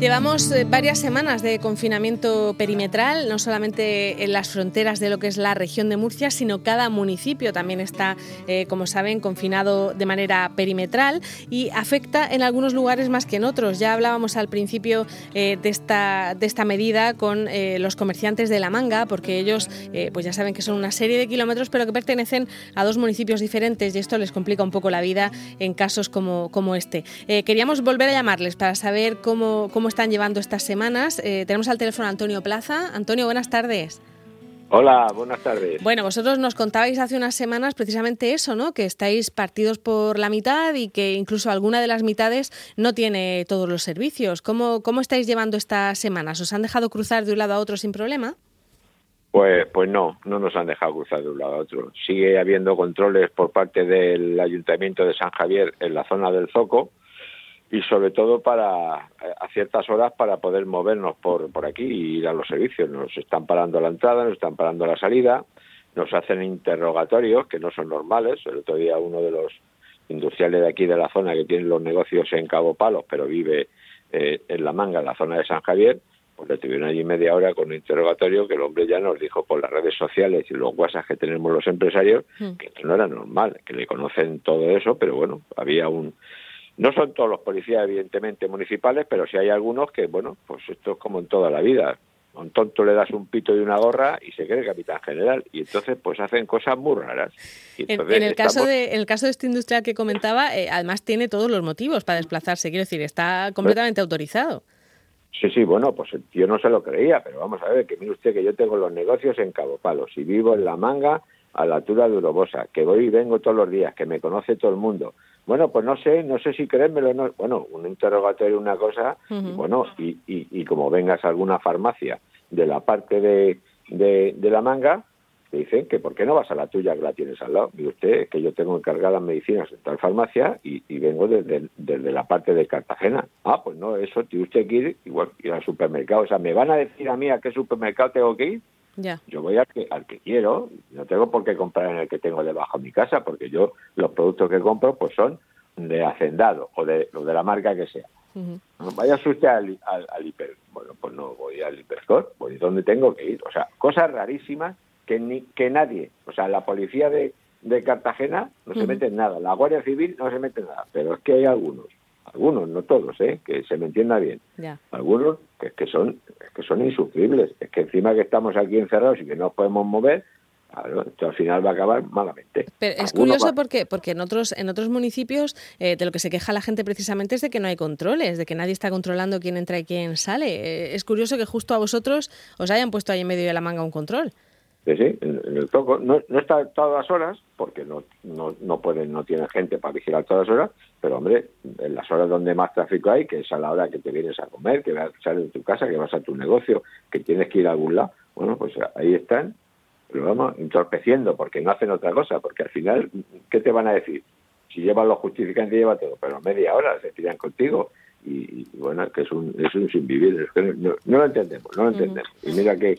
Llevamos eh, varias semanas de confinamiento perimetral, no solamente en las fronteras de lo que es la región de Murcia, sino cada municipio también está, eh, como saben, confinado de manera perimetral y afecta en algunos lugares más que en otros. Ya hablábamos al principio eh, de, esta, de esta medida con los comerciantes de La Manga, porque ellos pues ya saben que son una serie de kilómetros, pero que pertenecen a dos municipios diferentes y esto les complica un poco la vida en casos como, como este. queríamos volver a llamarles para saber cómo, cómo están llevando estas semanas. Eh, tenemos al teléfono a Antonio Plaza. Antonio, buenas tardes. Hola, buenas tardes. Bueno, vosotros nos contabais hace unas semanas precisamente eso, ¿no? Que estáis partidos por la mitad y que incluso alguna de las mitades no tiene todos los servicios. ¿Cómo, cómo estáis llevando estas semanas? ¿Os han dejado cruzar de un lado a otro sin problema? Pues, pues no, no nos han dejado cruzar de un lado a otro. Sigue habiendo controles por parte del Ayuntamiento de San Javier en la zona del Zoco, y sobre todo para a ciertas horas para poder movernos por, por aquí y ir a los servicios. Nos están parando a la entrada, nos están parando a la salida, nos hacen interrogatorios que no son normales. El otro día uno de los industriales de aquí de la zona que tiene los negocios en Cabo Palos, pero vive eh, en La Manga, en la zona de San Javier, pues le tuvieron allí media hora con un interrogatorio que el hombre ya nos dijo por las redes sociales y los WhatsApp que tenemos los empresarios hmm. que no era normal, que le conocen todo eso, pero bueno, había un no son todos los policías, evidentemente, municipales, pero sí hay algunos que, bueno, pues esto es como en toda la vida. A un tonto le das un pito y una gorra y se cree capitán general. Y entonces, pues hacen cosas muy raras. en, el caso de, el caso de este industrial que comentaba, eh, además tiene todos los motivos para desplazarse. Quiero decir, está completamente autorizado. Sí, sí, bueno, pues yo no se lo creía, pero vamos a ver, que mire usted que yo tengo los negocios en Cabo Palos y vivo en La Manga a la altura de Urobosa, que voy y vengo todos los días, que me conoce todo el mundo, bueno, pues no sé, no sé si creérmelo. No. Bueno, un interrogatorio una cosa, bueno, y, y, y, como vengas a alguna farmacia de la parte de, de, la manga, te dicen que por qué no vas a la tuya que la tienes al lado. Y usted, es que yo tengo encargadas medicinas en tal farmacia y, y vengo desde, desde, la parte de Cartagena. Ah, pues no, eso tiene usted que ir, igual ir al supermercado. O sea, ¿me van a decir a mí a qué supermercado tengo que ir? Yo voy al que, al que quiero, no tengo por qué comprar en el que tengo debajo de mi casa, porque yo los productos que compro pues son de hacendado o de, de la marca que sea. Vaya usted al, al, hiper. Bueno, pues no voy al hiperstore, voy donde tengo que ir. O sea, cosas rarísimas que ni que nadie, o sea, la policía de, de Cartagena no se mete en nada, la Guardia Civil no se mete en nada, pero es que hay algunos algunos, no todos, ¿eh? que se me entienda bien. Algunos que, que, son que son insufribles. Es que encima que estamos aquí encerrados y que no podemos mover, esto al final va a acabar malamente. Pero es curioso porque, porque en otros, en otros municipios eh, de lo que se queja la gente precisamente es de que no hay controles, de que nadie está controlando quién entra y quién sale. Eh, es curioso que justo a vosotros os hayan puesto ahí en medio de la manga un control. Sí, sí, en, el toco. No, no, está todas las horas, porque no, no, no pueden, no tienen gente para vigilar todas las horas, pero hombre, en las horas donde más tráfico hay, que es a la hora que te vienes a comer, que sales de tu casa, que vas a tu negocio, que tienes que ir a algún lado, bueno, pues ahí están, pero vamos, entorpeciendo, porque no hacen otra cosa, porque al final, ¿qué te van a decir? Si llevan los justificantes, lleva todo, pero media hora se tiran contigo, y, bueno, que es un, es un sin vivir, no, lo entendemos, no lo entendemos. Y mira que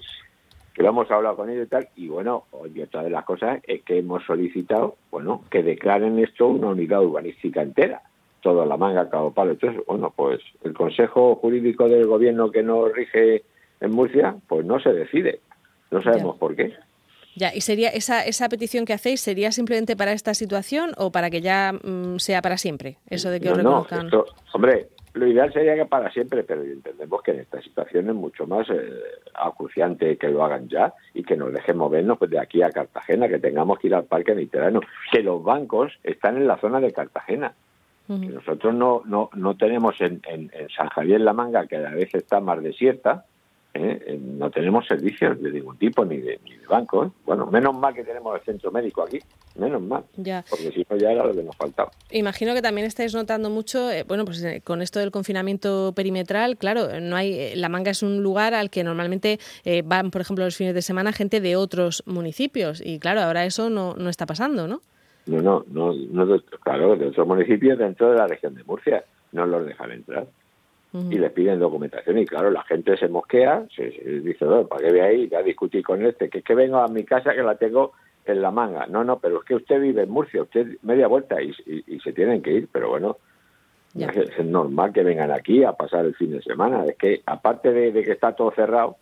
que lo hemos hablado con ellos y tal, y bueno, y otra de las cosas es que hemos solicitado, bueno, que declaren esto una unidad urbanística entera, toda la manga, cabo palo. Entonces, bueno, pues el Consejo Jurídico del Gobierno que nos rige en Murcia, pues no se decide, no sabemos por qué. Ya, ¿y sería esa, esa petición que hacéis, sería simplemente para esta situación o para que ya mm, sea para siempre? Eso de que os reconozcan. hombre, lo ideal sería que para siempre, pero entendemos que en esta situación es mucho más eh, acuciante que lo hagan ya y que nos dejen movernos pues, de aquí a Cartagena, que tengamos que ir al Parque Mediterráneo, que los bancos están en la zona de Cartagena. que nosotros no, no, no tenemos en, en, en, San Javier la Manga, que a veces está más desierta, ¿eh? Eh, no tenemos servicios de ningún tipo, ni de, ni de banco. ¿eh? Bueno, menos mal que tenemos el centro médico aquí, menos mal, ya. porque si no ya era lo que nos faltaba. Imagino que también estáis notando mucho, bueno, pues con esto del confinamiento perimetral, claro, no hay, La Manga es un lugar al que normalmente van, por ejemplo, los fines de semana gente de otros municipios y claro, ahora eso no, no está pasando, ¿no? No, no, no, no, claro, de otros municipios dentro de la región de Murcia no los dejan entrar y les piden documentación y claro, la gente se mosquea, se, dice, ¿para qué voy ahí? Ya discutí con este, que es que vengo a mi casa que la tengo en la manga. No, no, pero es que usted vive en Murcia, usted media vuelta y, y, se tienen que ir, pero bueno, Es, normal que vengan aquí a pasar el fin de semana. Es que aparte de, que está todo cerrado,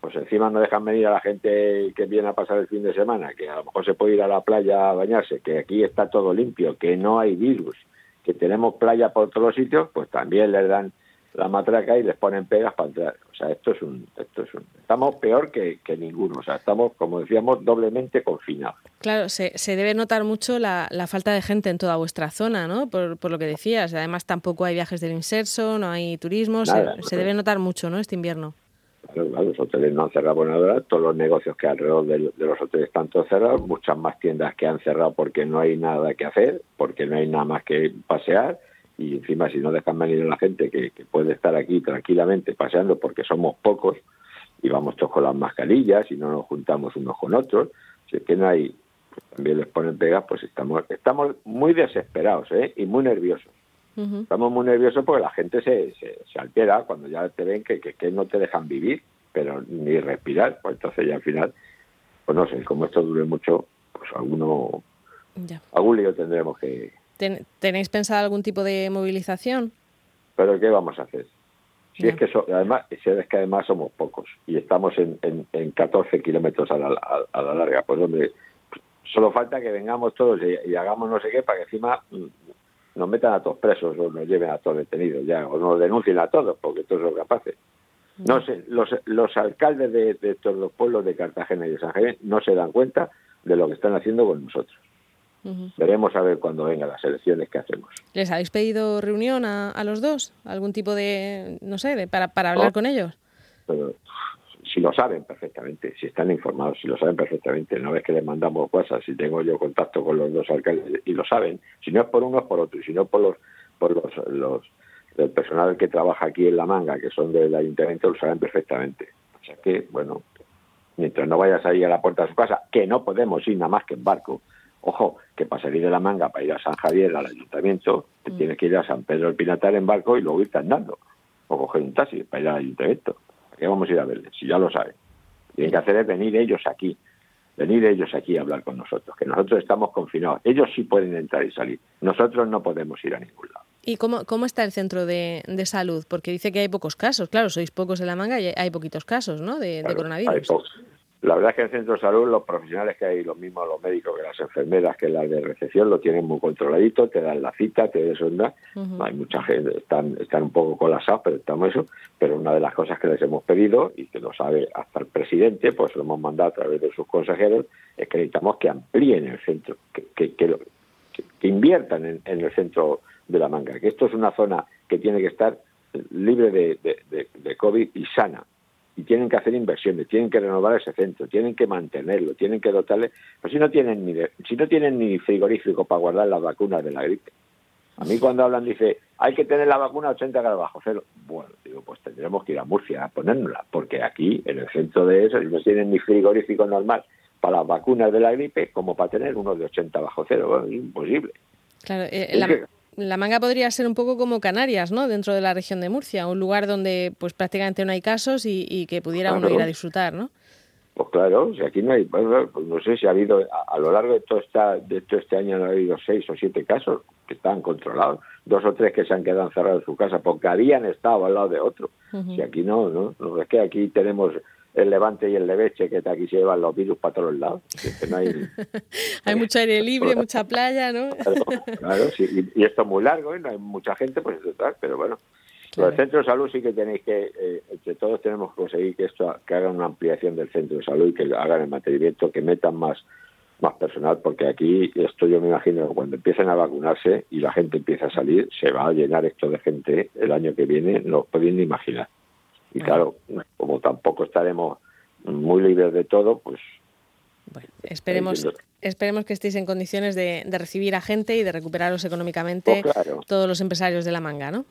pues encima no dejan venir a la gente que viene a pasar el fin de semana, que a lo mejor se puede ir a la playa a bañarse, que aquí está todo limpio, que no hay virus, que tenemos playa por todos los sitios, pues también les dan la matraca y les ponen pegas para entrar. O sea, esto es un, esto es un, estamos peor que, ninguno. O sea, estamos, como decíamos, doblemente confinados. Claro, se, se debe notar mucho la, la, falta de gente en toda vuestra zona, ¿no? Por, por, lo que decías. Además, tampoco hay viajes del inserso, no hay turismo. se, debe notar mucho, ¿no? Este invierno. Claro, los hoteles no han cerrado por nada, todos los negocios que alrededor de, de, los hoteles están todos cerrados, muchas más tiendas que han cerrado porque no hay nada que hacer, porque no hay nada más que pasear y encima si no dejan venir a la gente que, puede estar aquí tranquilamente paseando porque somos pocos y vamos todos con las mascarillas y no nos juntamos unos con otros, si es que no hay, pues también les ponen pegas, pues estamos estamos muy desesperados ¿eh? y muy nerviosos. Estamos muy nerviosos porque la gente se, se, altera cuando ya te ven que, que, no te dejan vivir, pero ni respirar, pues entonces ya al final, pues no sé, como esto dure mucho, pues alguno, algún lío tendremos que, ¿Tenéis pensado algún tipo de movilización? Pero ¿qué vamos a hacer? Si es que además, si es que además somos pocos y estamos en, en, 14 kilómetros a la, a, la larga, pues donde solo falta que vengamos todos y, hagamos no sé qué para que encima mm, nos metan a todos presos o nos lleven a todos detenidos ya o nos denuncien a todos porque todos son capaces. No sé, los, los alcaldes de, de todos los pueblos de Cartagena y de San Javier no se dan cuenta de lo que están haciendo con nosotros. Veremos a ver cuando vengan las elecciones que hacemos. ¿Les habéis pedido reunión a, a los dos? ¿Algún tipo de, no sé, de, para, para hablar con ellos? si lo saben perfectamente, si están informados, si lo saben perfectamente, no es que les mandamos cosas, si tengo yo contacto con los dos alcaldes y lo saben, si no es por uno es por otro, y si no por los, por los, los del personal que trabaja aquí en La Manga, que son del ayuntamiento, lo saben perfectamente. O sea que, bueno, mientras no vayas ahí a la puerta de su casa, que no podemos ir nada más que en barco, Ojo, que para salir de la manga, para ir a San Javier, al ayuntamiento, te mm. tienes que ir a San Pedro del Pinatar en barco y luego irte andando. O coger un taxi para ir al ayuntamiento. ¿A qué vamos a ir a verles? Si ya lo saben. Tienen que hacer es venir ellos aquí. Venir ellos aquí a hablar con nosotros. Que nosotros estamos confinados. Ellos sí pueden entrar y salir. Nosotros no podemos ir a ningún lado. ¿Y cómo, cómo está el centro de, salud? Porque dice que hay pocos casos. Claro, sois pocos en la manga y hay poquitos casos, ¿no? De, coronavirus. La verdad es que en el centro de salud los profesionales que hay, los mismos los médicos que las enfermeras, que las de recepción, lo tienen muy controladito, te dan la cita, te desondan. Hay mucha gente, están, están un poco colapsados, pero estamos eso. Pero una de las cosas que les hemos pedido, y que lo sabe hasta el presidente, pues lo hemos mandado a través de sus consejeros, es que necesitamos que amplíen el centro, que, que, inviertan en, el centro de la manga, que esto es una zona que tiene que estar libre de, de, de COVID y sana y tienen que hacer inversiones, tienen que renovar ese centro, tienen que mantenerlo, tienen que dotarle, pues si no tienen ni si no tienen ni frigorífico para guardar las vacunas de la gripe. A mí cuando hablan dice, hay que tener la vacuna a 80 grados bajo cero. Bueno, digo, pues tendremos que ir a Murcia a ponérnosla, porque aquí en el centro de eso no tienen ni frigorífico normal para las vacunas de la gripe como para tener uno de 80 bajo cero. Bueno, imposible. Claro, eh, la manga podría ser un poco como Canarias, ¿no? Dentro de la región de Murcia, un lugar donde pues prácticamente no hay casos y, que pudiera uno ir a disfrutar, ¿no? Pues claro, si aquí no hay, pues, no sé si ha habido, a, lo largo de todo, esta, de todo este año no ha habido seis o siete casos que están controlados, dos o tres que se han quedado encerrados en su casa porque habían estado al lado de otro. Si aquí no, no, no, es que aquí tenemos el Levante y el Leveche, que aquí se llevan los virus para todos lados. hay... mucho aire libre, mucha playa, ¿no? claro, sí, y, esto es muy largo, ¿eh? no hay mucha gente, pues pero bueno. Claro. el centro de salud sí que tenéis que, eh, entre todos tenemos que conseguir que esto, que hagan una ampliación del centro de salud y que hagan el mantenimiento, que metan más más personal, porque aquí esto yo me imagino que cuando empiecen a vacunarse y la gente empieza a salir, se va a llenar esto de gente el año que viene, no os podéis ni imaginar. Y claro, como tampoco estaremos muy libres de todo, pues... Bueno, esperemos, esperemos que estéis en condiciones de, recibir a gente y de recuperaros económicamente pues todos los empresarios de la manga, ¿no?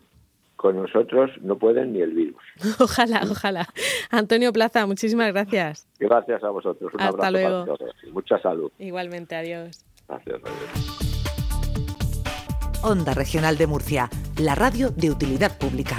Con nosotros no pueden ni el virus. ojalá, ojalá. Antonio Plaza, muchísimas gracias. Gracias a vosotros. Un Hasta luego. Mucha salud. Igualmente, adiós. Gracias, adiós. Onda Regional de Murcia, la radio de utilidad pública.